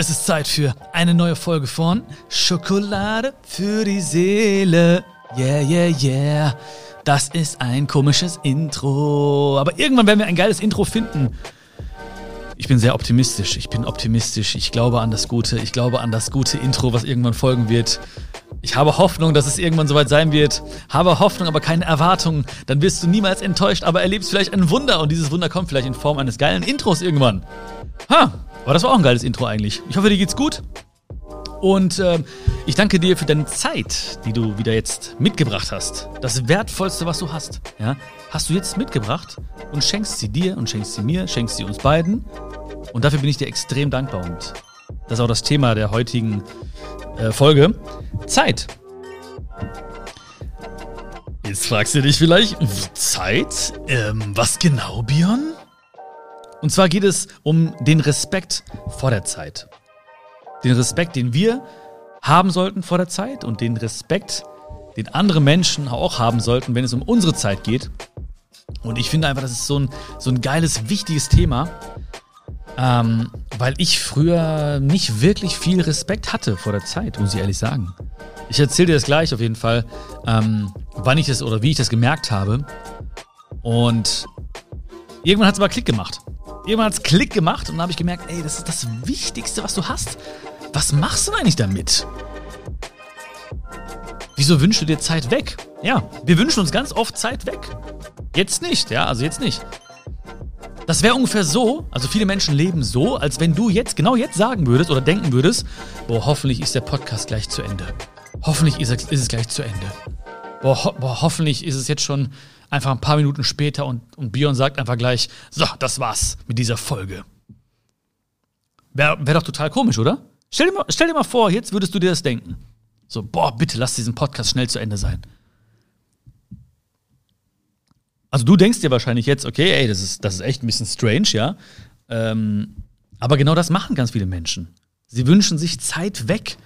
Es ist Zeit für eine neue Folge von Schokolade für die Seele. Yeah, yeah, yeah. Das ist ein komisches Intro. Aber irgendwann werden wir ein geiles Intro finden. Ich bin sehr optimistisch. Ich bin optimistisch. Ich glaube an das Gute. Ich glaube an das gute Intro, was irgendwann folgen wird. Ich habe Hoffnung, dass es irgendwann soweit sein wird. Habe Hoffnung, aber keine Erwartungen. Dann wirst du niemals enttäuscht, aber erlebst vielleicht ein Wunder. Und dieses Wunder kommt vielleicht in Form eines geilen Intros irgendwann. Ha, aber das war auch ein geiles Intro eigentlich. Ich hoffe, dir geht's gut. Und äh, ich danke dir für deine Zeit, die du wieder jetzt mitgebracht hast. Das Wertvollste, was du hast. Ja? Hast du jetzt mitgebracht und schenkst sie dir und schenkst sie mir, schenkst sie uns beiden. Und dafür bin ich dir extrem dankbar. Und das ist auch das Thema der heutigen äh, Folge. Zeit. Jetzt fragst du dich vielleicht, Zeit? Ähm, was genau, Björn? Und zwar geht es um den Respekt vor der Zeit. Den Respekt, den wir haben sollten vor der Zeit und den Respekt, den andere Menschen auch haben sollten, wenn es um unsere Zeit geht. Und ich finde einfach, das ist so ein, so ein geiles, wichtiges Thema, ähm, weil ich früher nicht wirklich viel Respekt hatte vor der Zeit, muss ich ehrlich sagen. Ich erzähle dir das gleich auf jeden Fall, ähm, wann ich das oder wie ich das gemerkt habe. Und irgendwann hat es aber Klick gemacht. Irgendwann hat es Klick gemacht und dann habe ich gemerkt, ey, das ist das Wichtigste, was du hast. Was machst du denn eigentlich damit? Wieso wünschst du dir Zeit weg? Ja, wir wünschen uns ganz oft Zeit weg. Jetzt nicht, ja, also jetzt nicht. Das wäre ungefähr so, also viele Menschen leben so, als wenn du jetzt, genau jetzt sagen würdest oder denken würdest, boah, hoffentlich ist der Podcast gleich zu Ende. Hoffentlich ist, ist es gleich zu Ende. Boah, ho boah, hoffentlich ist es jetzt schon einfach ein paar Minuten später und, und Björn sagt einfach gleich, so, das war's mit dieser Folge. Wäre wär doch total komisch, oder? Stell dir, mal, stell dir mal vor, jetzt würdest du dir das denken. So, boah, bitte lass diesen Podcast schnell zu Ende sein. Also du denkst dir wahrscheinlich jetzt, okay, ey, das ist, das ist echt ein bisschen strange, ja. Ähm, aber genau das machen ganz viele Menschen. Sie wünschen sich Zeit weg.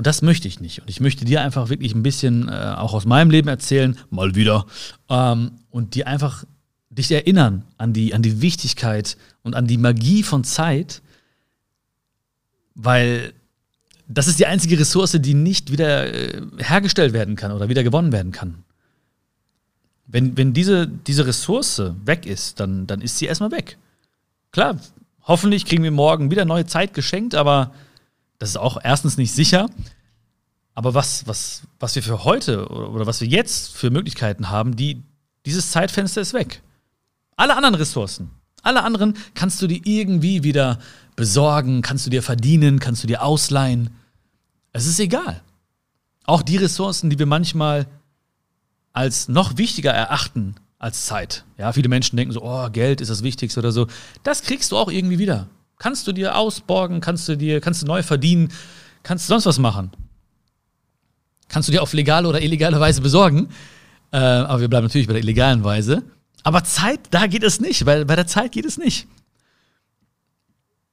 Und das möchte ich nicht. Und ich möchte dir einfach wirklich ein bisschen äh, auch aus meinem Leben erzählen, mal wieder, ähm, und dir einfach dich erinnern an die, an die Wichtigkeit und an die Magie von Zeit, weil das ist die einzige Ressource, die nicht wieder äh, hergestellt werden kann oder wieder gewonnen werden kann. Wenn, wenn diese, diese Ressource weg ist, dann, dann ist sie erstmal weg. Klar, hoffentlich kriegen wir morgen wieder neue Zeit geschenkt, aber das ist auch erstens nicht sicher. Aber was, was, was wir für heute oder, was wir jetzt für Möglichkeiten haben, die, dieses Zeitfenster ist weg. Alle anderen Ressourcen, alle anderen kannst du dir irgendwie wieder besorgen, kannst du dir verdienen, kannst du dir ausleihen. Es ist egal. Auch die Ressourcen, die wir manchmal als noch wichtiger erachten als Zeit. Ja, viele Menschen denken so, oh, Geld ist das Wichtigste oder so. Das kriegst du auch irgendwie wieder. Kannst du dir ausborgen, kannst du dir, kannst du neu verdienen, kannst du sonst was machen. Kannst du dir auf legale oder illegale Weise besorgen. Äh, aber wir bleiben natürlich bei der illegalen Weise. Aber Zeit, da geht es nicht, weil bei der Zeit geht es nicht.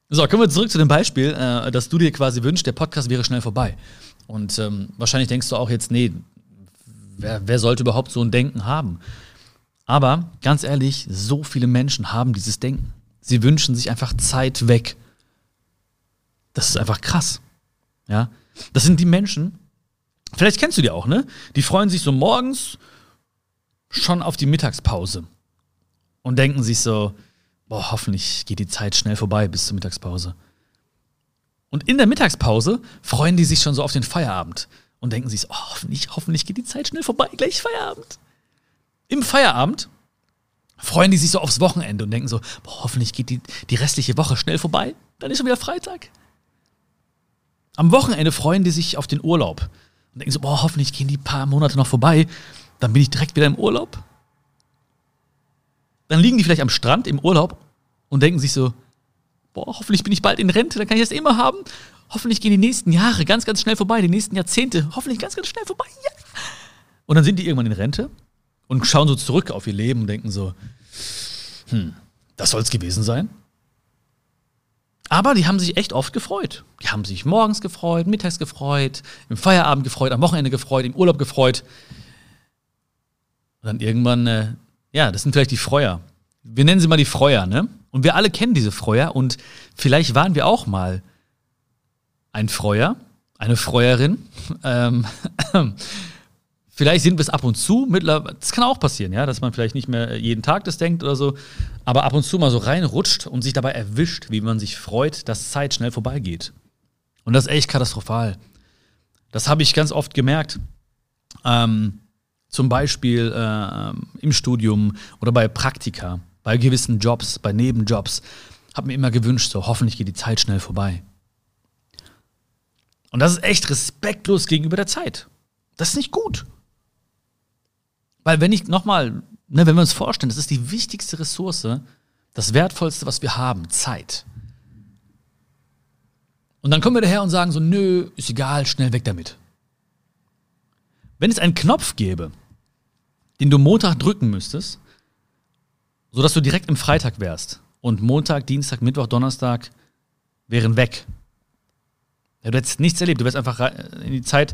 So, kommen wir zurück zu dem Beispiel, äh, dass du dir quasi wünschst, der Podcast wäre schnell vorbei. Und ähm, wahrscheinlich denkst du auch jetzt, nee, wer, wer sollte überhaupt so ein Denken haben? Aber ganz ehrlich, so viele Menschen haben dieses Denken. Sie wünschen sich einfach Zeit weg. Das ist einfach krass. Ja, das sind die Menschen. Vielleicht kennst du die auch, ne? Die freuen sich so morgens schon auf die Mittagspause und denken sich so, boah, hoffentlich geht die Zeit schnell vorbei bis zur Mittagspause. Und in der Mittagspause freuen die sich schon so auf den Feierabend und denken sich, oh, hoffentlich, hoffentlich geht die Zeit schnell vorbei, gleich Feierabend. Im Feierabend freuen die sich so aufs Wochenende und denken so, boah, hoffentlich geht die, die restliche Woche schnell vorbei, dann ist schon wieder Freitag. Am Wochenende freuen die sich auf den Urlaub und denken so, boah, hoffentlich gehen die paar Monate noch vorbei, dann bin ich direkt wieder im Urlaub. Dann liegen die vielleicht am Strand im Urlaub und denken sich so, boah, hoffentlich bin ich bald in Rente, dann kann ich das immer haben. Hoffentlich gehen die nächsten Jahre ganz, ganz schnell vorbei, die nächsten Jahrzehnte, hoffentlich ganz, ganz schnell vorbei. Ja. Und dann sind die irgendwann in Rente und schauen so zurück auf ihr Leben und denken so, hm, das soll es gewesen sein. Aber die haben sich echt oft gefreut. Die haben sich morgens gefreut, mittags gefreut, im Feierabend gefreut, am Wochenende gefreut, im Urlaub gefreut. Und dann irgendwann, äh, ja, das sind vielleicht die Freuer. Wir nennen sie mal die Freuer, ne? Und wir alle kennen diese Freuer und vielleicht waren wir auch mal ein Freuer, eine Freuerin. Ähm, vielleicht sind wir es ab und zu, mittlerweile, das kann auch passieren, ja, dass man vielleicht nicht mehr jeden Tag das denkt oder so, aber ab und zu mal so reinrutscht und sich dabei erwischt, wie man sich freut, dass Zeit schnell vorbeigeht. Und das ist echt katastrophal. Das habe ich ganz oft gemerkt. Ähm, zum Beispiel äh, im Studium oder bei Praktika, bei gewissen Jobs, bei Nebenjobs. Habe mir immer gewünscht, so hoffentlich geht die Zeit schnell vorbei. Und das ist echt respektlos gegenüber der Zeit. Das ist nicht gut. Weil wenn ich nochmal, ne, wenn wir uns vorstellen, das ist die wichtigste Ressource, das wertvollste, was wir haben, Zeit. Und dann kommen wir daher und sagen so, nö, ist egal, schnell weg damit. Wenn es einen Knopf gäbe, den du Montag drücken müsstest, sodass du direkt im Freitag wärst und Montag, Dienstag, Mittwoch, Donnerstag wären weg. Ja, du hättest nichts erlebt, du wärst einfach in die Zeit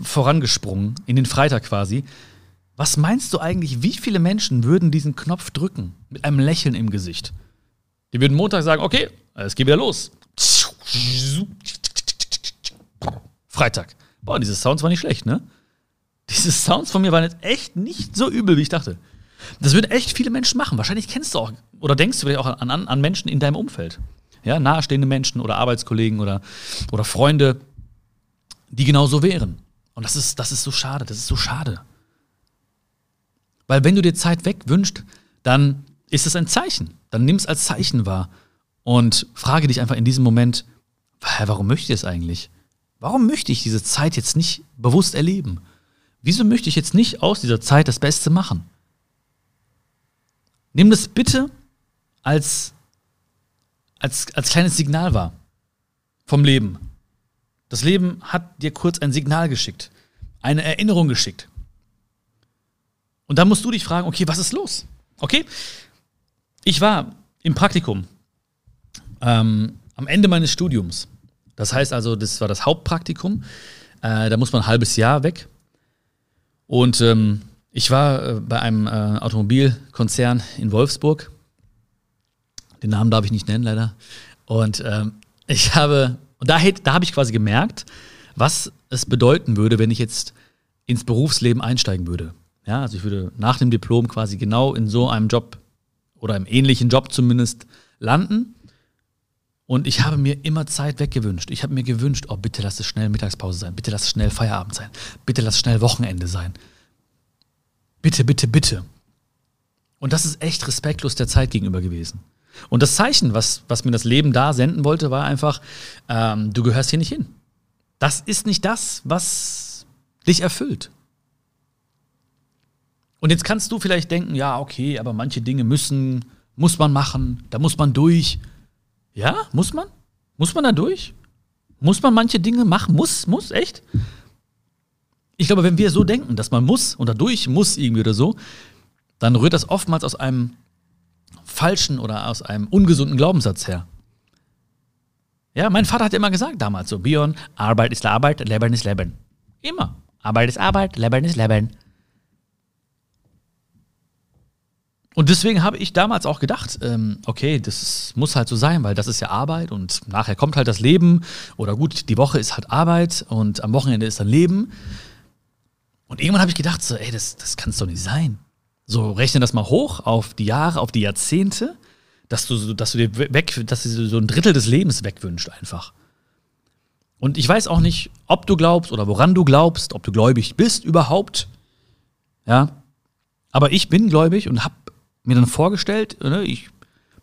vorangesprungen, in den Freitag quasi. Was meinst du eigentlich, wie viele Menschen würden diesen Knopf drücken mit einem Lächeln im Gesicht? Die würden Montag sagen, okay, es geht wieder los. Freitag. Boah, diese Sounds waren nicht schlecht, ne? Diese Sounds von mir waren jetzt echt nicht so übel, wie ich dachte. Das würden echt viele Menschen machen. Wahrscheinlich kennst du auch oder denkst du vielleicht auch an, an, Menschen in deinem Umfeld. Ja, nahestehende Menschen oder Arbeitskollegen oder, oder Freunde, die genau so wären. Und das ist, das ist so schade, das ist so schade. Weil wenn du dir Zeit wegwünschst, dann ist es ein Zeichen. Dann nimm es als Zeichen wahr und frage dich einfach in diesem Moment, warum möchte ich das eigentlich? Warum möchte ich diese Zeit jetzt nicht bewusst erleben? Wieso möchte ich jetzt nicht aus dieser Zeit das Beste machen? Nimm das bitte als, als, als kleines Signal wahr vom Leben. Das Leben hat dir kurz ein Signal geschickt, eine Erinnerung geschickt. Und dann musst du dich fragen, okay, was ist los? Okay, ich war im Praktikum ähm, am Ende meines Studiums. Das heißt also, das war das Hauptpraktikum. Äh, da muss man ein halbes Jahr weg. Und ähm, ich war äh, bei einem äh, Automobilkonzern in Wolfsburg. Den Namen darf ich nicht nennen, leider. Und ähm, ich habe, und da, da habe ich quasi gemerkt, was es bedeuten würde, wenn ich jetzt ins Berufsleben einsteigen würde. Ja, also ich würde nach dem Diplom quasi genau in so einem Job oder einem ähnlichen Job zumindest landen. Und ich habe mir immer Zeit weggewünscht. Ich habe mir gewünscht, oh, bitte lass es schnell Mittagspause sein, bitte lass es schnell Feierabend sein, bitte lass es schnell Wochenende sein. Bitte, bitte, bitte. Und das ist echt respektlos der Zeit gegenüber gewesen. Und das Zeichen, was, was mir das Leben da senden wollte, war einfach, ähm, du gehörst hier nicht hin. Das ist nicht das, was dich erfüllt. Und jetzt kannst du vielleicht denken, ja, okay, aber manche Dinge müssen, muss man machen, da muss man durch. Ja, muss man? Muss man da durch? Muss man manche Dinge machen? Muss, muss, echt? Ich glaube, wenn wir so denken, dass man muss und dadurch muss irgendwie oder so, dann rührt das oftmals aus einem falschen oder aus einem ungesunden Glaubenssatz her. Ja, mein Vater hat immer gesagt damals so, Bion, Arbeit ist Arbeit, Leben ist Leben. Immer. Arbeit ist Arbeit, Leben ist Leben. Und deswegen habe ich damals auch gedacht, ähm, okay, das muss halt so sein, weil das ist ja Arbeit und nachher kommt halt das Leben. Oder gut, die Woche ist halt Arbeit und am Wochenende ist dann Leben. Und irgendwann habe ich gedacht, so, ey, das, das kann es doch nicht sein. So, rechne das mal hoch auf die Jahre, auf die Jahrzehnte, dass du, dass du dir weg, dass du so ein Drittel des Lebens wegwünscht einfach. Und ich weiß auch nicht, ob du glaubst oder woran du glaubst, ob du gläubig bist überhaupt. Ja. Aber ich bin gläubig und habe mir dann vorgestellt, ne, ich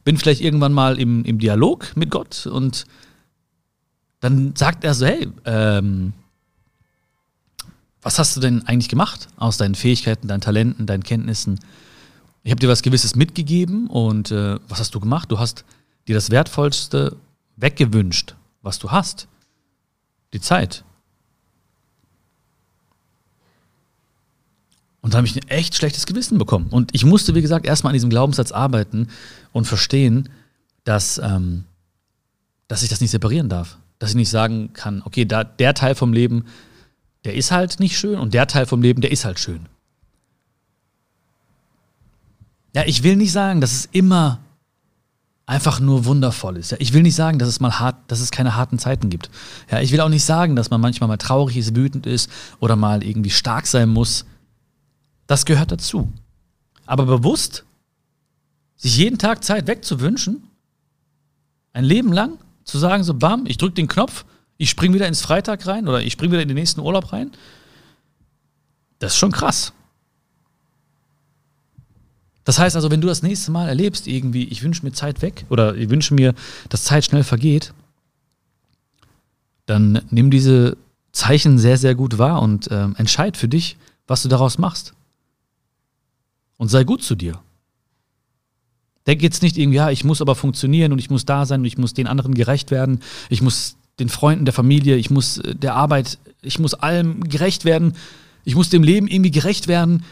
bin vielleicht irgendwann mal im, im Dialog mit Gott und dann sagt er so, hey, ähm, was hast du denn eigentlich gemacht aus deinen Fähigkeiten, deinen Talenten, deinen Kenntnissen? Ich habe dir was Gewisses mitgegeben und äh, was hast du gemacht? Du hast dir das Wertvollste weggewünscht, was du hast. Die Zeit. Und da habe ich ein echt schlechtes Gewissen bekommen. Und ich musste, wie gesagt, erstmal an diesem Glaubenssatz arbeiten und verstehen, dass, ähm, dass ich das nicht separieren darf. Dass ich nicht sagen kann, okay, da, der Teil vom Leben, der ist halt nicht schön und der Teil vom Leben, der ist halt schön. Ja, ich will nicht sagen, dass es immer einfach nur wundervoll ist. Ja, ich will nicht sagen, dass es mal hart, dass es keine harten Zeiten gibt. Ja, ich will auch nicht sagen, dass man manchmal mal traurig ist, wütend ist oder mal irgendwie stark sein muss. Das gehört dazu. Aber bewusst sich jeden Tag Zeit wegzuwünschen, ein Leben lang zu sagen, so bam, ich drücke den Knopf, ich spring wieder ins Freitag rein oder ich spring wieder in den nächsten Urlaub rein, das ist schon krass. Das heißt also, wenn du das nächste Mal erlebst, irgendwie, ich wünsche mir Zeit weg oder ich wünsche mir, dass Zeit schnell vergeht, dann nimm diese Zeichen sehr, sehr gut wahr und ähm, entscheid für dich, was du daraus machst. Und sei gut zu dir. Denk jetzt nicht irgendwie, ja, ich muss aber funktionieren und ich muss da sein und ich muss den anderen gerecht werden, ich muss den Freunden der Familie, ich muss äh, der Arbeit, ich muss allem gerecht werden, ich muss dem Leben irgendwie gerecht werden.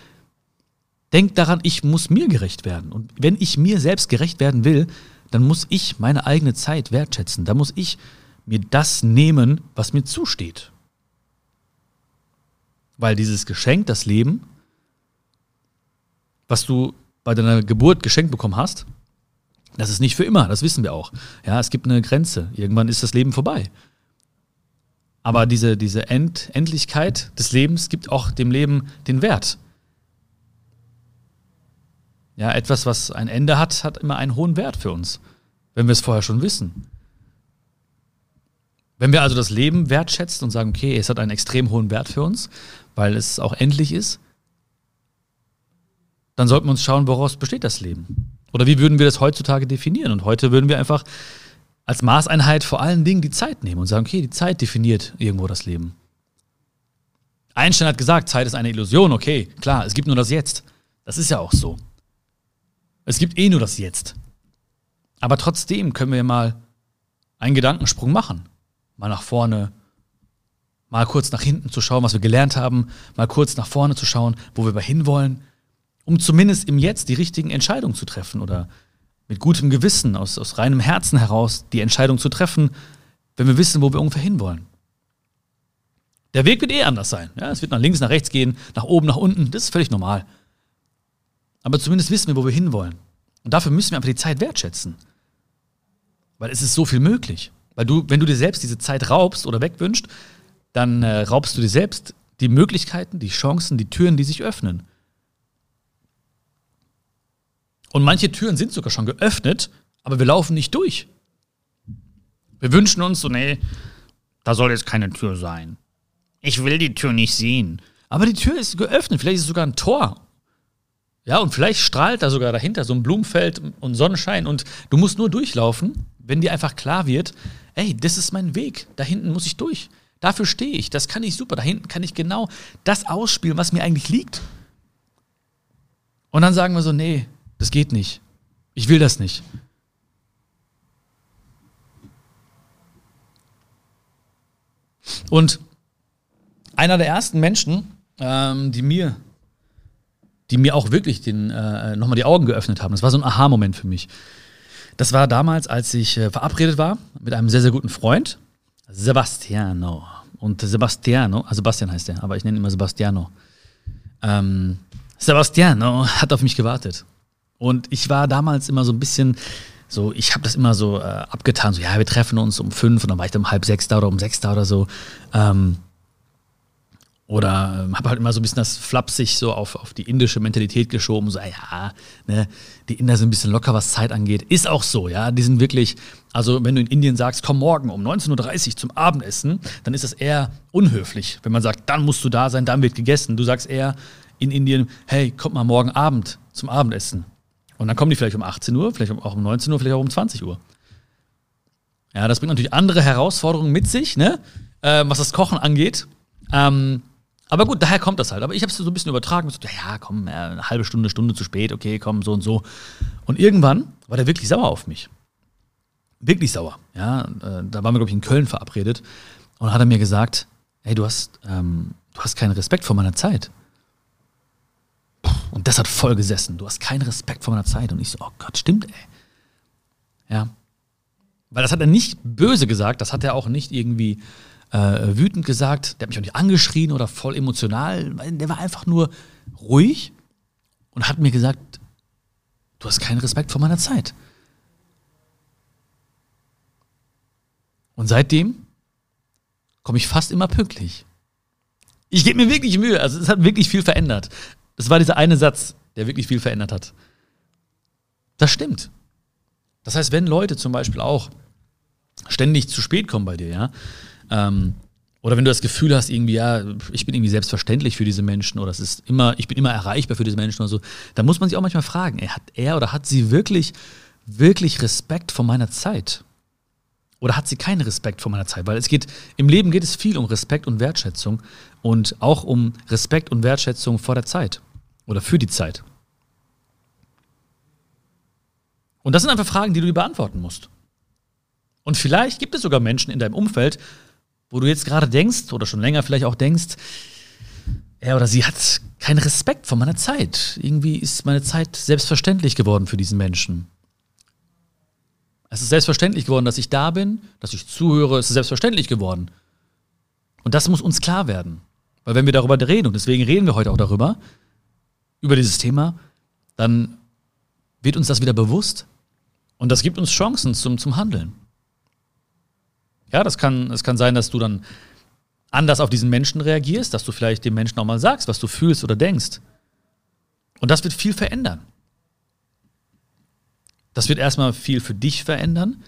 Denk daran, ich muss mir gerecht werden. Und wenn ich mir selbst gerecht werden will, dann muss ich meine eigene Zeit wertschätzen. Da muss ich mir das nehmen, was mir zusteht. Weil dieses Geschenk, das Leben, was du bei deiner Geburt geschenkt bekommen hast, das ist nicht für immer, das wissen wir auch. Ja, es gibt eine Grenze. Irgendwann ist das Leben vorbei. Aber diese, diese End Endlichkeit des Lebens gibt auch dem Leben den Wert. Ja, etwas, was ein Ende hat, hat immer einen hohen Wert für uns, wenn wir es vorher schon wissen. Wenn wir also das Leben wertschätzen und sagen, okay, es hat einen extrem hohen Wert für uns, weil es auch endlich ist, dann sollten wir uns schauen, woraus besteht das Leben? Oder wie würden wir das heutzutage definieren? Und heute würden wir einfach als Maßeinheit vor allen Dingen die Zeit nehmen und sagen, okay, die Zeit definiert irgendwo das Leben. Einstein hat gesagt, Zeit ist eine Illusion, okay, klar, es gibt nur das Jetzt. Das ist ja auch so. Es gibt eh nur das Jetzt. Aber trotzdem können wir mal einen Gedankensprung machen. Mal nach vorne, mal kurz nach hinten zu schauen, was wir gelernt haben, mal kurz nach vorne zu schauen, wo wir hinwollen, um zumindest im Jetzt die richtigen Entscheidungen zu treffen oder mit gutem Gewissen, aus, aus reinem Herzen heraus die Entscheidung zu treffen, wenn wir wissen, wo wir ungefähr hinwollen. Der Weg wird eh anders sein. Ja, es wird nach links, nach rechts gehen, nach oben, nach unten. Das ist völlig normal. Aber zumindest wissen wir, wo wir hinwollen. Und dafür müssen wir einfach die Zeit wertschätzen. Weil es ist so viel möglich. Weil du, wenn du dir selbst diese Zeit raubst oder wegwünscht, dann äh, raubst du dir selbst die Möglichkeiten, die Chancen, die Türen, die sich öffnen. Und manche Türen sind sogar schon geöffnet, aber wir laufen nicht durch. Wir wünschen uns so, nee, da soll jetzt keine Tür sein. Ich will die Tür nicht sehen. Aber die Tür ist geöffnet, vielleicht ist es sogar ein Tor. Ja, und vielleicht strahlt da sogar dahinter so ein Blumenfeld und Sonnenschein und du musst nur durchlaufen, wenn dir einfach klar wird, ey, das ist mein Weg, da hinten muss ich durch. Dafür stehe ich, das kann ich super, da hinten kann ich genau das ausspielen, was mir eigentlich liegt. Und dann sagen wir so, nee, das geht nicht. Ich will das nicht. Und einer der ersten Menschen, ähm, die mir die mir auch wirklich den, äh, nochmal die Augen geöffnet haben. Das war so ein Aha-Moment für mich. Das war damals, als ich äh, verabredet war mit einem sehr, sehr guten Freund, Sebastiano. Und Sebastiano, also Sebastian heißt er, aber ich nenne ihn immer Sebastiano. Ähm, Sebastiano hat auf mich gewartet. Und ich war damals immer so ein bisschen so, ich habe das immer so äh, abgetan, so, ja, wir treffen uns um fünf und dann war ich dann um halb sechs da oder um sechs da oder so. Ähm, oder ähm, habe halt immer so ein bisschen das flapsig so auf, auf die indische Mentalität geschoben. So, ja, ne, die Inder sind ein bisschen locker, was Zeit angeht. Ist auch so, ja. Die sind wirklich, also wenn du in Indien sagst, komm morgen um 19.30 Uhr zum Abendessen, dann ist das eher unhöflich. Wenn man sagt, dann musst du da sein, dann wird gegessen. Du sagst eher in Indien, hey, komm mal morgen Abend zum Abendessen. Und dann kommen die vielleicht um 18 Uhr, vielleicht auch um 19 Uhr, vielleicht auch um 20 Uhr. Ja, das bringt natürlich andere Herausforderungen mit sich, ne? Äh, was das Kochen angeht. Ähm, aber gut, daher kommt das halt. Aber ich habe es so ein bisschen übertragen. So, ja, komm, eine halbe Stunde, Stunde zu spät, okay, komm, so und so. Und irgendwann war der wirklich sauer auf mich. Wirklich sauer. Ja, äh, da waren wir, glaube ich, in Köln verabredet. Und hat er mir gesagt, hey, du hast, ähm, du hast keinen Respekt vor meiner Zeit. Und das hat voll gesessen. Du hast keinen Respekt vor meiner Zeit. Und ich so, oh Gott, stimmt, ey. Ja. Weil das hat er nicht böse gesagt, das hat er auch nicht irgendwie äh, wütend gesagt, der hat mich auch nicht angeschrien oder voll emotional. Der war einfach nur ruhig und hat mir gesagt, du hast keinen Respekt vor meiner Zeit. Und seitdem komme ich fast immer pünktlich. Ich gebe mir wirklich Mühe. Also es hat wirklich viel verändert. Das war dieser eine Satz, der wirklich viel verändert hat. Das stimmt. Das heißt, wenn Leute zum Beispiel auch ständig zu spät kommen bei dir, ja, ähm, oder wenn du das Gefühl hast, irgendwie, ja, ich bin irgendwie selbstverständlich für diese Menschen oder es ist immer, ich bin immer erreichbar für diese Menschen oder so, dann muss man sich auch manchmal fragen, ey, hat er oder hat sie wirklich, wirklich Respekt vor meiner Zeit? Oder hat sie keinen Respekt vor meiner Zeit? Weil es geht, im Leben geht es viel um Respekt und Wertschätzung und auch um Respekt und Wertschätzung vor der Zeit oder für die Zeit. Und das sind einfach Fragen, die du dir beantworten musst. Und vielleicht gibt es sogar Menschen in deinem Umfeld, wo du jetzt gerade denkst oder schon länger vielleicht auch denkst, er oder sie hat keinen Respekt vor meiner Zeit. Irgendwie ist meine Zeit selbstverständlich geworden für diesen Menschen. Es ist selbstverständlich geworden, dass ich da bin, dass ich zuhöre, es ist selbstverständlich geworden. Und das muss uns klar werden. Weil wenn wir darüber reden, und deswegen reden wir heute auch darüber, über dieses Thema, dann wird uns das wieder bewusst, und das gibt uns Chancen zum, zum Handeln. Ja, das kann, es kann sein, dass du dann anders auf diesen Menschen reagierst, dass du vielleicht dem Menschen auch mal sagst, was du fühlst oder denkst. Und das wird viel verändern. Das wird erstmal viel für dich verändern,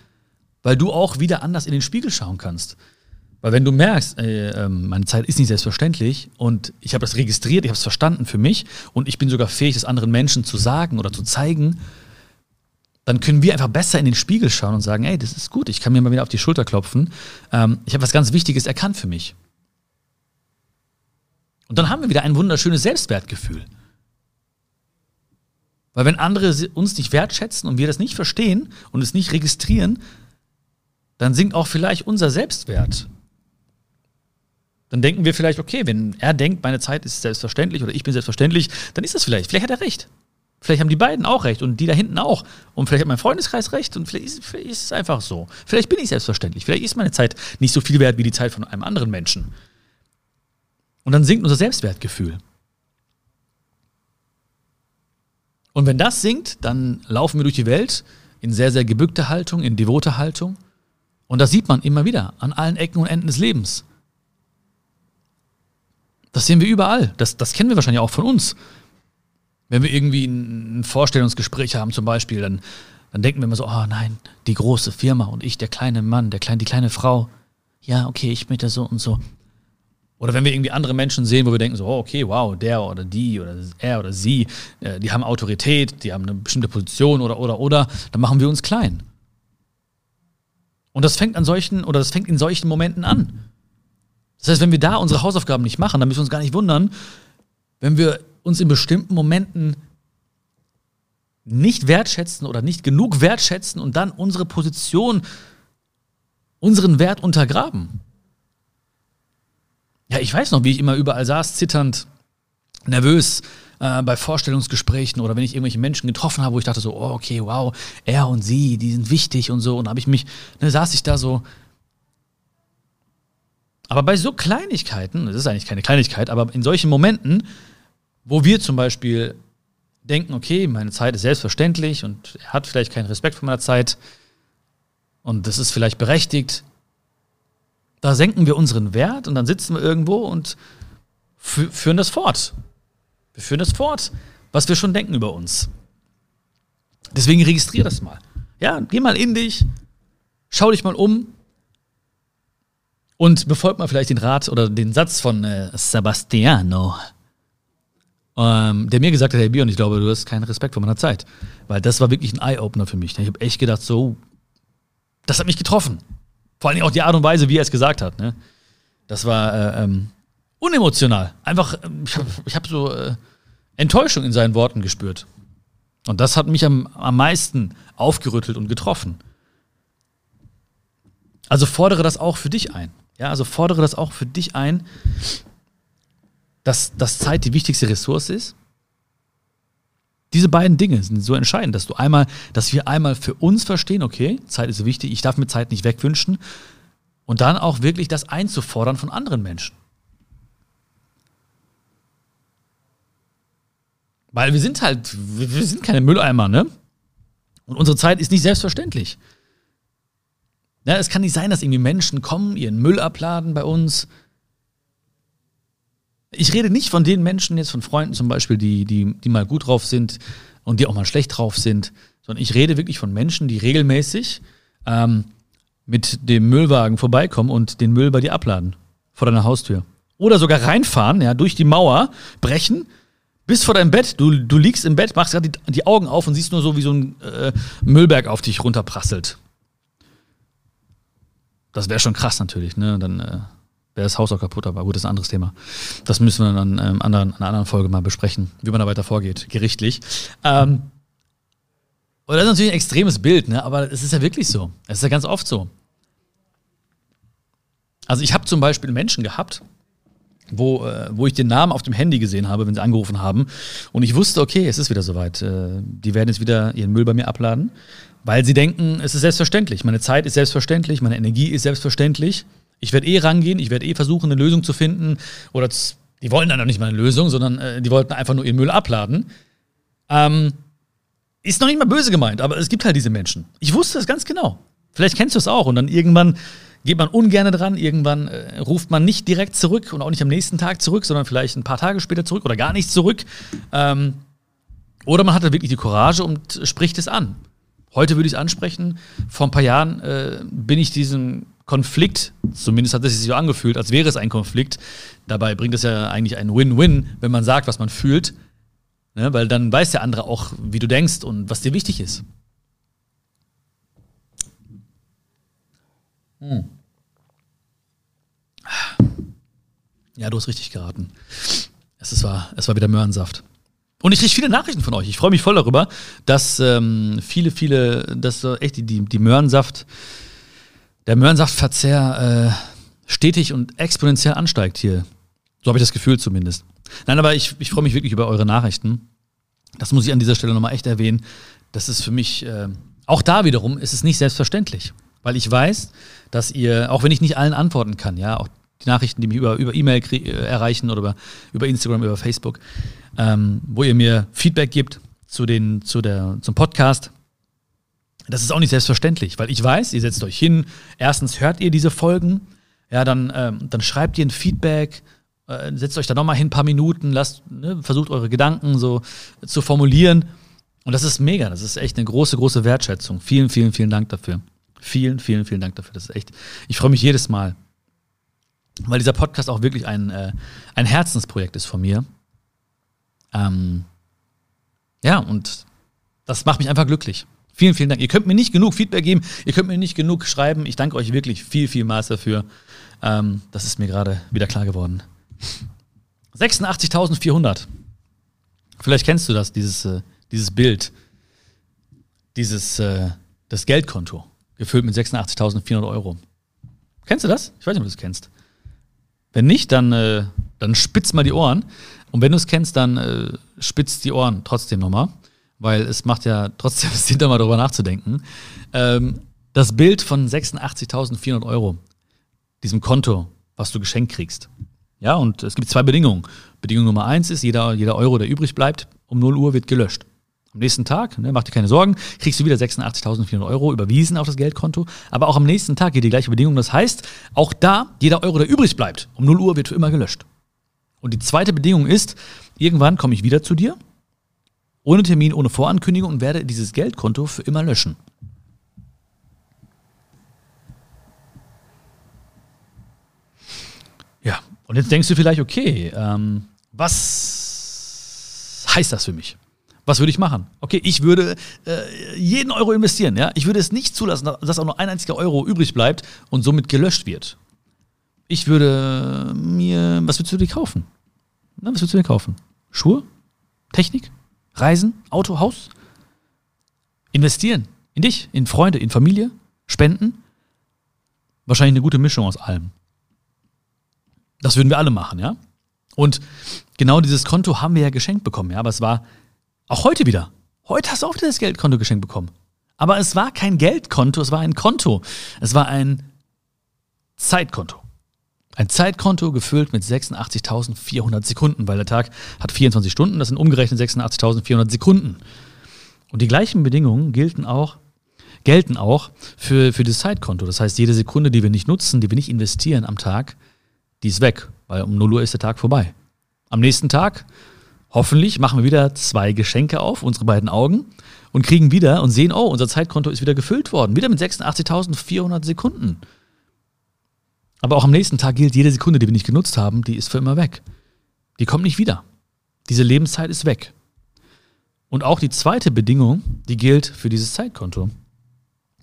weil du auch wieder anders in den Spiegel schauen kannst. Weil wenn du merkst, äh, meine Zeit ist nicht selbstverständlich und ich habe das registriert, ich habe es verstanden für mich und ich bin sogar fähig, das anderen Menschen zu sagen oder zu zeigen, dann können wir einfach besser in den Spiegel schauen und sagen, ey, das ist gut, ich kann mir mal wieder auf die Schulter klopfen. Ähm, ich habe was ganz Wichtiges erkannt für mich. Und dann haben wir wieder ein wunderschönes Selbstwertgefühl. Weil wenn andere uns nicht wertschätzen und wir das nicht verstehen und es nicht registrieren, dann sinkt auch vielleicht unser Selbstwert. Dann denken wir vielleicht, okay, wenn er denkt, meine Zeit ist selbstverständlich oder ich bin selbstverständlich, dann ist das vielleicht. Vielleicht hat er recht. Vielleicht haben die beiden auch recht und die da hinten auch. Und vielleicht hat mein Freundeskreis recht und vielleicht ist, vielleicht ist, es einfach so. Vielleicht bin ich selbstverständlich. Vielleicht ist meine Zeit nicht so viel wert wie die Zeit von einem anderen Menschen. Und dann sinkt unser Selbstwertgefühl. Und wenn das sinkt, dann laufen wir durch die Welt in sehr, sehr gebückte Haltung, in devote Haltung. Und das sieht man immer wieder an allen Ecken und Enden des Lebens. Das sehen wir überall. Das, das kennen wir wahrscheinlich auch von uns. Wenn wir irgendwie ein Vorstellungsgespräch haben zum Beispiel, dann, dann denken wir immer so, oh nein, die große Firma und ich, der kleine Mann, der kleine, die kleine Frau. Ja, okay, ich möchte so und so. Oder wenn wir irgendwie andere Menschen sehen, wo wir denken so, oh, okay, wow, der oder die oder er oder sie, äh, die haben Autorität, die haben eine bestimmte Position oder oder oder, dann machen wir uns klein. Und das fängt an solchen oder das fängt in solchen Momenten an. Das heißt, wenn wir da unsere Hausaufgaben nicht machen, dann müssen wir uns gar nicht wundern, wenn wir uns in bestimmten Momenten nicht wertschätzen oder nicht genug wertschätzen und dann unsere Position, unseren Wert untergraben. Ja, ich weiß noch, wie ich immer überall saß, zitternd, nervös äh, bei Vorstellungsgesprächen oder wenn ich irgendwelche Menschen getroffen habe, wo ich dachte so, oh, okay, wow, er und sie, die sind wichtig und so. Und habe ich mich, ne, saß ich da so. Aber bei so Kleinigkeiten, das ist eigentlich keine Kleinigkeit, aber in solchen Momenten wo wir zum Beispiel denken, okay, meine Zeit ist selbstverständlich und er hat vielleicht keinen Respekt vor meiner Zeit und das ist vielleicht berechtigt, da senken wir unseren Wert und dann sitzen wir irgendwo und führen das fort. Wir führen das fort, was wir schon denken über uns. Deswegen registriere das mal. Ja, geh mal in dich, schau dich mal um und befolgt mal vielleicht den Rat oder den Satz von äh, Sebastiano ähm, der mir gesagt hat, hey Björn, ich glaube, du hast keinen Respekt vor meiner Zeit. Weil das war wirklich ein Eye-Opener für mich. Ich habe echt gedacht, so, das hat mich getroffen. Vor allem auch die Art und Weise, wie er es gesagt hat. Ne? Das war äh, ähm, unemotional. Einfach, ähm, ich habe hab so äh, Enttäuschung in seinen Worten gespürt. Und das hat mich am, am meisten aufgerüttelt und getroffen. Also fordere das auch für dich ein. Ja, also fordere das auch für dich ein, dass, dass Zeit die wichtigste Ressource ist? Diese beiden Dinge sind so entscheidend, dass du einmal, dass wir einmal für uns verstehen, okay, Zeit ist wichtig, ich darf mir Zeit nicht wegwünschen. Und dann auch wirklich das einzufordern von anderen Menschen. Weil wir sind halt, wir sind keine Mülleimer, ne? Und unsere Zeit ist nicht selbstverständlich. Ja, es kann nicht sein, dass irgendwie Menschen kommen, ihren Müll abladen bei uns. Ich rede nicht von den Menschen jetzt von Freunden zum Beispiel, die, die, die mal gut drauf sind und die auch mal schlecht drauf sind, sondern ich rede wirklich von Menschen, die regelmäßig ähm, mit dem Müllwagen vorbeikommen und den Müll bei dir abladen vor deiner Haustür. Oder sogar reinfahren, ja, durch die Mauer, brechen, bis vor deinem Bett. Du, du liegst im Bett, machst gerade die, die, Augen auf und siehst nur so, wie so ein äh, Müllberg auf dich runterprasselt. Das wäre schon krass natürlich, ne? Dann äh, wäre das Haus auch kaputt, aber gut, das ist ein anderes Thema. Das müssen wir dann ähm, anderen, in einer anderen Folge mal besprechen, wie man da weiter vorgeht, gerichtlich. Ähm, und das ist natürlich ein extremes Bild, ne? aber es ist ja wirklich so. Es ist ja ganz oft so. Also ich habe zum Beispiel Menschen gehabt, wo, äh, wo ich den Namen auf dem Handy gesehen habe, wenn sie angerufen haben. Und ich wusste, okay, es ist wieder soweit. Äh, die werden jetzt wieder ihren Müll bei mir abladen, weil sie denken, es ist selbstverständlich. Meine Zeit ist selbstverständlich, meine Energie ist selbstverständlich. Ich werde eh rangehen, ich werde eh versuchen, eine Lösung zu finden. Oder die wollen dann noch nicht mal eine Lösung, sondern äh, die wollten einfach nur ihren Müll abladen. Ähm, ist noch nicht mal böse gemeint, aber es gibt halt diese Menschen. Ich wusste es ganz genau. Vielleicht kennst du es auch. Und dann irgendwann geht man ungern dran. Irgendwann äh, ruft man nicht direkt zurück und auch nicht am nächsten Tag zurück, sondern vielleicht ein paar Tage später zurück oder gar nicht zurück. Ähm, oder man hat da wirklich die Courage und spricht es an. Heute würde ich es ansprechen. Vor ein paar Jahren äh, bin ich diesem Konflikt, zumindest hat es sich so angefühlt, als wäre es ein Konflikt. Dabei bringt es ja eigentlich ein Win-Win, wenn man sagt, was man fühlt. Ne? Weil dann weiß der andere auch, wie du denkst und was dir wichtig ist. Hm. Ja, du hast richtig geraten. Es war, es war wieder Möhrensaft. Und ich kriege viele Nachrichten von euch. Ich freue mich voll darüber, dass ähm, viele, viele, dass äh, echt die, die, die Möhrensaft, der Möhrensaftverzehr äh, stetig und exponentiell ansteigt hier. So habe ich das Gefühl zumindest. Nein, aber ich, ich freue mich wirklich über eure Nachrichten. Das muss ich an dieser Stelle nochmal echt erwähnen. Das ist für mich, äh, auch da wiederum, ist es nicht selbstverständlich. Weil ich weiß, dass ihr, auch wenn ich nicht allen antworten kann, ja, auch die Nachrichten, die mich über, über E-Mail äh, erreichen oder über, über Instagram, über Facebook, ähm, wo ihr mir Feedback gibt zu den, zu der, zum Podcast. Das ist auch nicht selbstverständlich, weil ich weiß, ihr setzt euch hin, erstens hört ihr diese Folgen, ja, dann, ähm, dann schreibt ihr ein Feedback, äh, setzt euch da nochmal hin, ein paar Minuten, lasst, ne, versucht eure Gedanken so zu formulieren. Und das ist mega, das ist echt eine große, große Wertschätzung. Vielen, vielen, vielen Dank dafür. Vielen, vielen, vielen Dank dafür. Das ist echt, ich freue mich jedes Mal, weil dieser Podcast auch wirklich ein, äh, ein Herzensprojekt ist von mir. Ähm, ja, und das macht mich einfach glücklich. Vielen, vielen Dank. Ihr könnt mir nicht genug Feedback geben, ihr könnt mir nicht genug schreiben. Ich danke euch wirklich viel, vielmals dafür. Ähm, das ist mir gerade wieder klar geworden. 86.400. Vielleicht kennst du das, dieses, äh, dieses Bild. Dieses, äh, das Geldkonto gefüllt mit 86.400 Euro. Kennst du das? Ich weiß nicht, ob du das kennst. Wenn nicht, dann, äh, dann spitz mal die Ohren. Und wenn du es kennst, dann äh, spitz die Ohren trotzdem nochmal, weil es macht ja trotzdem Sinn, da mal drüber nachzudenken. Ähm, das Bild von 86.400 Euro, diesem Konto, was du geschenkt kriegst. Ja, und es gibt zwei Bedingungen. Bedingung Nummer eins ist, jeder, jeder Euro, der übrig bleibt, um 0 Uhr wird gelöscht. Am nächsten Tag, ne, mach dir keine Sorgen, kriegst du wieder 86.400 Euro überwiesen auf das Geldkonto. Aber auch am nächsten Tag geht die gleiche Bedingung. Das heißt, auch da, jeder Euro, der übrig bleibt, um 0 Uhr wird für immer gelöscht. Und die zweite Bedingung ist, irgendwann komme ich wieder zu dir, ohne Termin, ohne Vorankündigung und werde dieses Geldkonto für immer löschen. Ja, und jetzt denkst du vielleicht, okay, ähm, was heißt das für mich? Was würde ich machen? Okay, ich würde äh, jeden Euro investieren. Ja? Ich würde es nicht zulassen, dass auch nur ein einziger Euro übrig bleibt und somit gelöscht wird. Ich würde mir, was würdest du dir kaufen? Na, was würdest du dir kaufen? Schuhe? Technik? Reisen? Auto? Haus? Investieren? In dich? In Freunde? In Familie? Spenden? Wahrscheinlich eine gute Mischung aus allem. Das würden wir alle machen, ja? Und genau dieses Konto haben wir ja geschenkt bekommen, ja, aber es war auch heute wieder. Heute hast du auch wieder das Geldkonto geschenkt bekommen. Aber es war kein Geldkonto, es war ein Konto. Es war ein Zeitkonto. Ein Zeitkonto gefüllt mit 86.400 Sekunden, weil der Tag hat 24 Stunden, das sind umgerechnet 86.400 Sekunden. Und die gleichen Bedingungen gelten auch gelten auch für, für das Zeitkonto. Das heißt, jede Sekunde, die wir nicht nutzen, die wir nicht investieren am Tag, die ist weg, weil um 0 Uhr ist der Tag vorbei. Am nächsten Tag, hoffentlich, machen wir wieder zwei Geschenke auf, unsere beiden Augen, und kriegen wieder und sehen, oh, unser Zeitkonto ist wieder gefüllt worden. Wieder mit 86.400 Sekunden. Aber auch am nächsten Tag gilt, jede Sekunde, die wir nicht genutzt haben, die ist für immer weg. Die kommt nicht wieder. Diese Lebenszeit ist weg. Und auch die zweite Bedingung, die gilt für dieses Zeitkonto.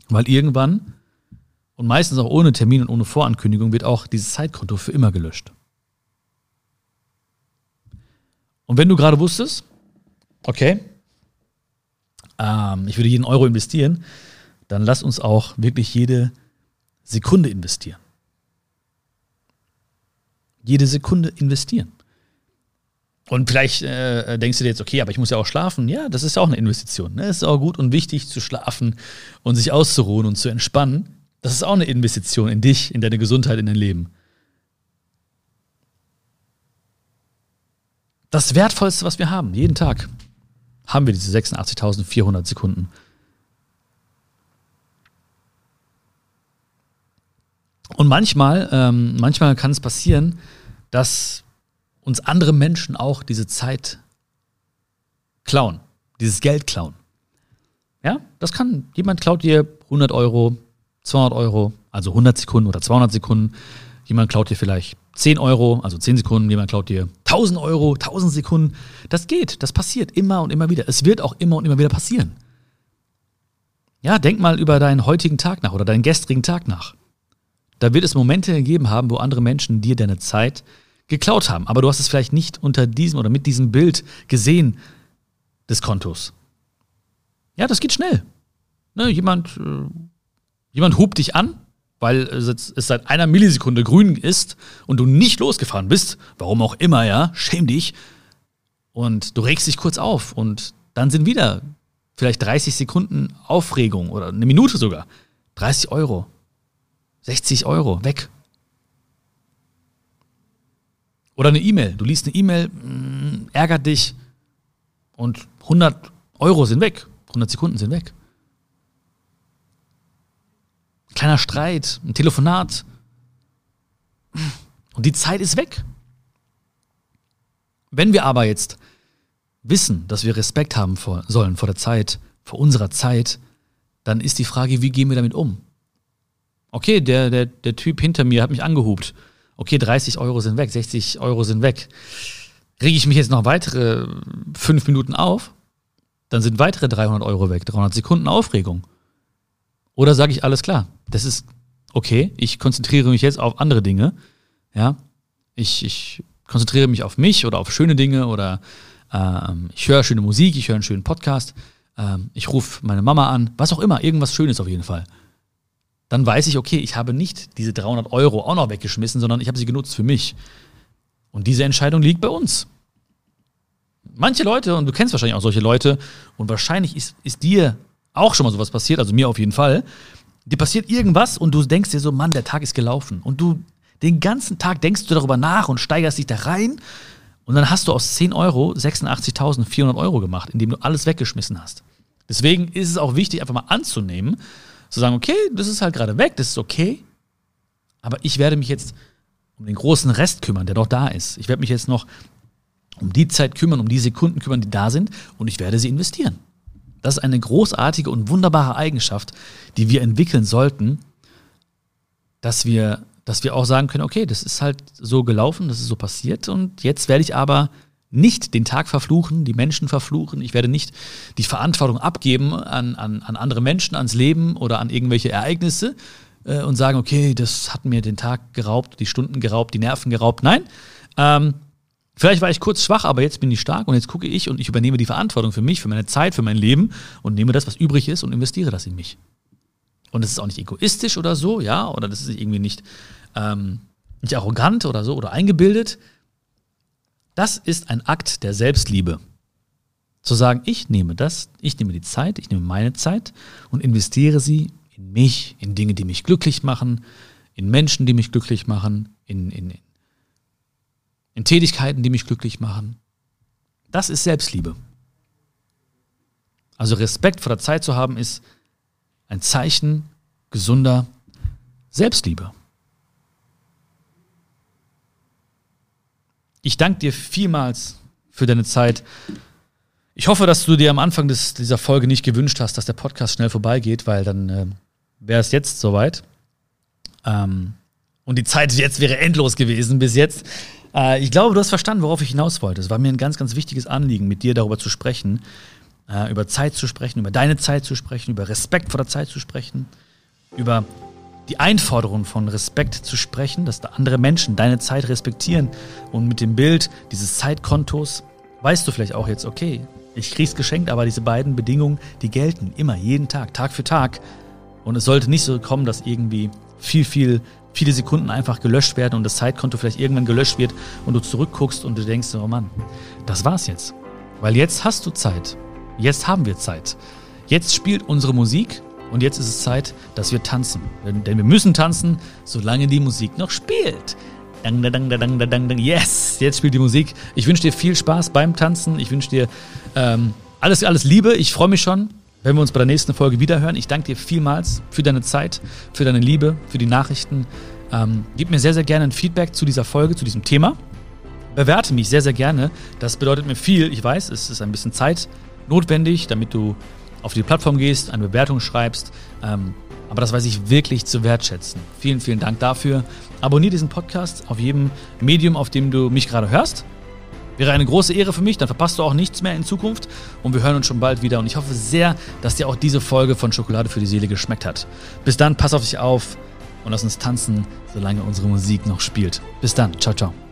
Weil irgendwann und meistens auch ohne Termin und ohne Vorankündigung wird auch dieses Zeitkonto für immer gelöscht. Und wenn du gerade wusstest, okay, ähm, ich würde jeden Euro investieren, dann lass uns auch wirklich jede Sekunde investieren. Jede Sekunde investieren. Und vielleicht äh, denkst du dir jetzt, okay, aber ich muss ja auch schlafen. Ja, das ist ja auch eine Investition. Ne? Es ist auch gut und wichtig zu schlafen und sich auszuruhen und zu entspannen. Das ist auch eine Investition in dich, in deine Gesundheit, in dein Leben. Das Wertvollste, was wir haben, jeden Tag, haben wir diese 86.400 Sekunden. Und manchmal, ähm, manchmal kann es passieren, dass uns andere Menschen auch diese Zeit klauen, dieses Geld klauen. Ja, das kann, jemand klaut dir 100 Euro, 200 Euro, also 100 Sekunden oder 200 Sekunden. Jemand klaut dir vielleicht 10 Euro, also 10 Sekunden. Jemand klaut dir 1000 Euro, 1000 Sekunden. Das geht, das passiert immer und immer wieder. Es wird auch immer und immer wieder passieren. Ja, denk mal über deinen heutigen Tag nach oder deinen gestrigen Tag nach. Da wird es Momente gegeben haben, wo andere Menschen dir deine Zeit geklaut haben. Aber du hast es vielleicht nicht unter diesem oder mit diesem Bild gesehen des Kontos. Ja, das geht schnell. Ne, jemand, äh, jemand hupt dich an, weil es, es seit einer Millisekunde grün ist und du nicht losgefahren bist, warum auch immer, ja, schäm dich. Und du regst dich kurz auf und dann sind wieder vielleicht 30 Sekunden Aufregung oder eine Minute sogar. 30 Euro. 60 Euro, weg. Oder eine E-Mail. Du liest eine E-Mail, mm, ärgert dich und 100 Euro sind weg. 100 Sekunden sind weg. Kleiner Streit, ein Telefonat. Und die Zeit ist weg. Wenn wir aber jetzt wissen, dass wir Respekt haben vor, sollen vor der Zeit, vor unserer Zeit, dann ist die Frage, wie gehen wir damit um? Okay, der, der, der Typ hinter mir hat mich angehupt okay, 30 Euro sind weg, 60 Euro sind weg. Rege ich mich jetzt noch weitere fünf Minuten auf, dann sind weitere 300 Euro weg, 300 Sekunden Aufregung. Oder sage ich, alles klar, das ist okay, ich konzentriere mich jetzt auf andere Dinge, ja, ich, ich konzentriere mich auf mich oder auf schöne Dinge oder ähm, ich höre schöne Musik, ich höre einen schönen Podcast, ähm, ich rufe meine Mama an, was auch immer, irgendwas Schönes auf jeden Fall dann weiß ich, okay, ich habe nicht diese 300 Euro auch noch weggeschmissen, sondern ich habe sie genutzt für mich. Und diese Entscheidung liegt bei uns. Manche Leute, und du kennst wahrscheinlich auch solche Leute, und wahrscheinlich ist, ist dir auch schon mal sowas passiert, also mir auf jeden Fall, dir passiert irgendwas und du denkst dir so, Mann, der Tag ist gelaufen. Und du den ganzen Tag denkst du darüber nach und steigerst dich da rein. Und dann hast du aus 10 Euro 86.400 Euro gemacht, indem du alles weggeschmissen hast. Deswegen ist es auch wichtig, einfach mal anzunehmen, zu sagen, okay, das ist halt gerade weg, das ist okay, aber ich werde mich jetzt um den großen Rest kümmern, der noch da ist. Ich werde mich jetzt noch um die Zeit kümmern, um die Sekunden kümmern, die da sind und ich werde sie investieren. Das ist eine großartige und wunderbare Eigenschaft, die wir entwickeln sollten, dass wir, dass wir auch sagen können, okay, das ist halt so gelaufen, das ist so passiert und jetzt werde ich aber nicht den Tag verfluchen, die Menschen verfluchen. Ich werde nicht die Verantwortung abgeben an, an, an andere Menschen, ans Leben oder an irgendwelche Ereignisse äh, und sagen, okay, das hat mir den Tag geraubt, die Stunden geraubt, die Nerven geraubt. Nein. Ähm, vielleicht war ich kurz schwach, aber jetzt bin ich stark und jetzt gucke ich und ich übernehme die Verantwortung für mich, für meine Zeit, für mein Leben und nehme das, was übrig ist und investiere das in mich. Und es ist auch nicht egoistisch oder so, ja, oder das ist irgendwie nicht, ähm, nicht arrogant oder so oder eingebildet, das ist ein Akt der Selbstliebe. Zu sagen, ich nehme das, ich nehme die Zeit, ich nehme meine Zeit und investiere sie in mich, in Dinge, die mich glücklich machen, in Menschen, die mich glücklich machen, in, in, in Tätigkeiten, die mich glücklich machen. Das ist Selbstliebe. Also Respekt vor der Zeit zu haben, ist ein Zeichen gesunder Selbstliebe. Ich danke dir vielmals für deine Zeit. Ich hoffe, dass du dir am Anfang des, dieser Folge nicht gewünscht hast, dass der Podcast schnell vorbeigeht, weil dann äh, wäre es jetzt soweit. Ähm, und die Zeit jetzt wäre endlos gewesen bis jetzt. Äh, ich glaube, du hast verstanden, worauf ich hinaus wollte. Es war mir ein ganz, ganz wichtiges Anliegen, mit dir darüber zu sprechen, äh, über Zeit zu sprechen, über deine Zeit zu sprechen, über Respekt vor der Zeit zu sprechen, über die Einforderung von Respekt zu sprechen, dass da andere Menschen deine Zeit respektieren und mit dem Bild dieses Zeitkontos weißt du vielleicht auch jetzt, okay, ich krieg's geschenkt, aber diese beiden Bedingungen, die gelten immer, jeden Tag, Tag für Tag. Und es sollte nicht so kommen, dass irgendwie viel, viel, viele Sekunden einfach gelöscht werden und das Zeitkonto vielleicht irgendwann gelöscht wird und du zurückguckst und du denkst, oh Mann, das war's jetzt. Weil jetzt hast du Zeit. Jetzt haben wir Zeit. Jetzt spielt unsere Musik und jetzt ist es Zeit, dass wir tanzen. Denn, wir müssen tanzen, solange die Musik noch spielt. Dang, dang, dang, dang, dang. Yes, jetzt spielt die Musik. Ich wünsche dir viel Spaß beim Tanzen. Ich wünsche dir ähm, alles, alles Liebe. Ich freue mich schon, wenn wir uns bei der nächsten Folge wiederhören. Ich danke dir vielmals für deine Zeit, für deine Liebe, für die Nachrichten. Ähm, gib mir sehr, sehr gerne ein Feedback zu dieser Folge, zu diesem Thema. Bewerte mich sehr, sehr gerne. Das bedeutet mir viel. Ich weiß, es ist ein bisschen Zeit notwendig, damit du auf die Plattform gehst, eine Bewertung schreibst. Ähm, aber das weiß ich wirklich zu wertschätzen. Vielen, vielen Dank dafür. Abonniere diesen Podcast auf jedem Medium, auf dem du mich gerade hörst. Wäre eine große Ehre für mich, dann verpasst du auch nichts mehr in Zukunft und wir hören uns schon bald wieder und ich hoffe sehr, dass dir auch diese Folge von Schokolade für die Seele geschmeckt hat. Bis dann, pass auf dich auf und lass uns tanzen, solange unsere Musik noch spielt. Bis dann, ciao, ciao.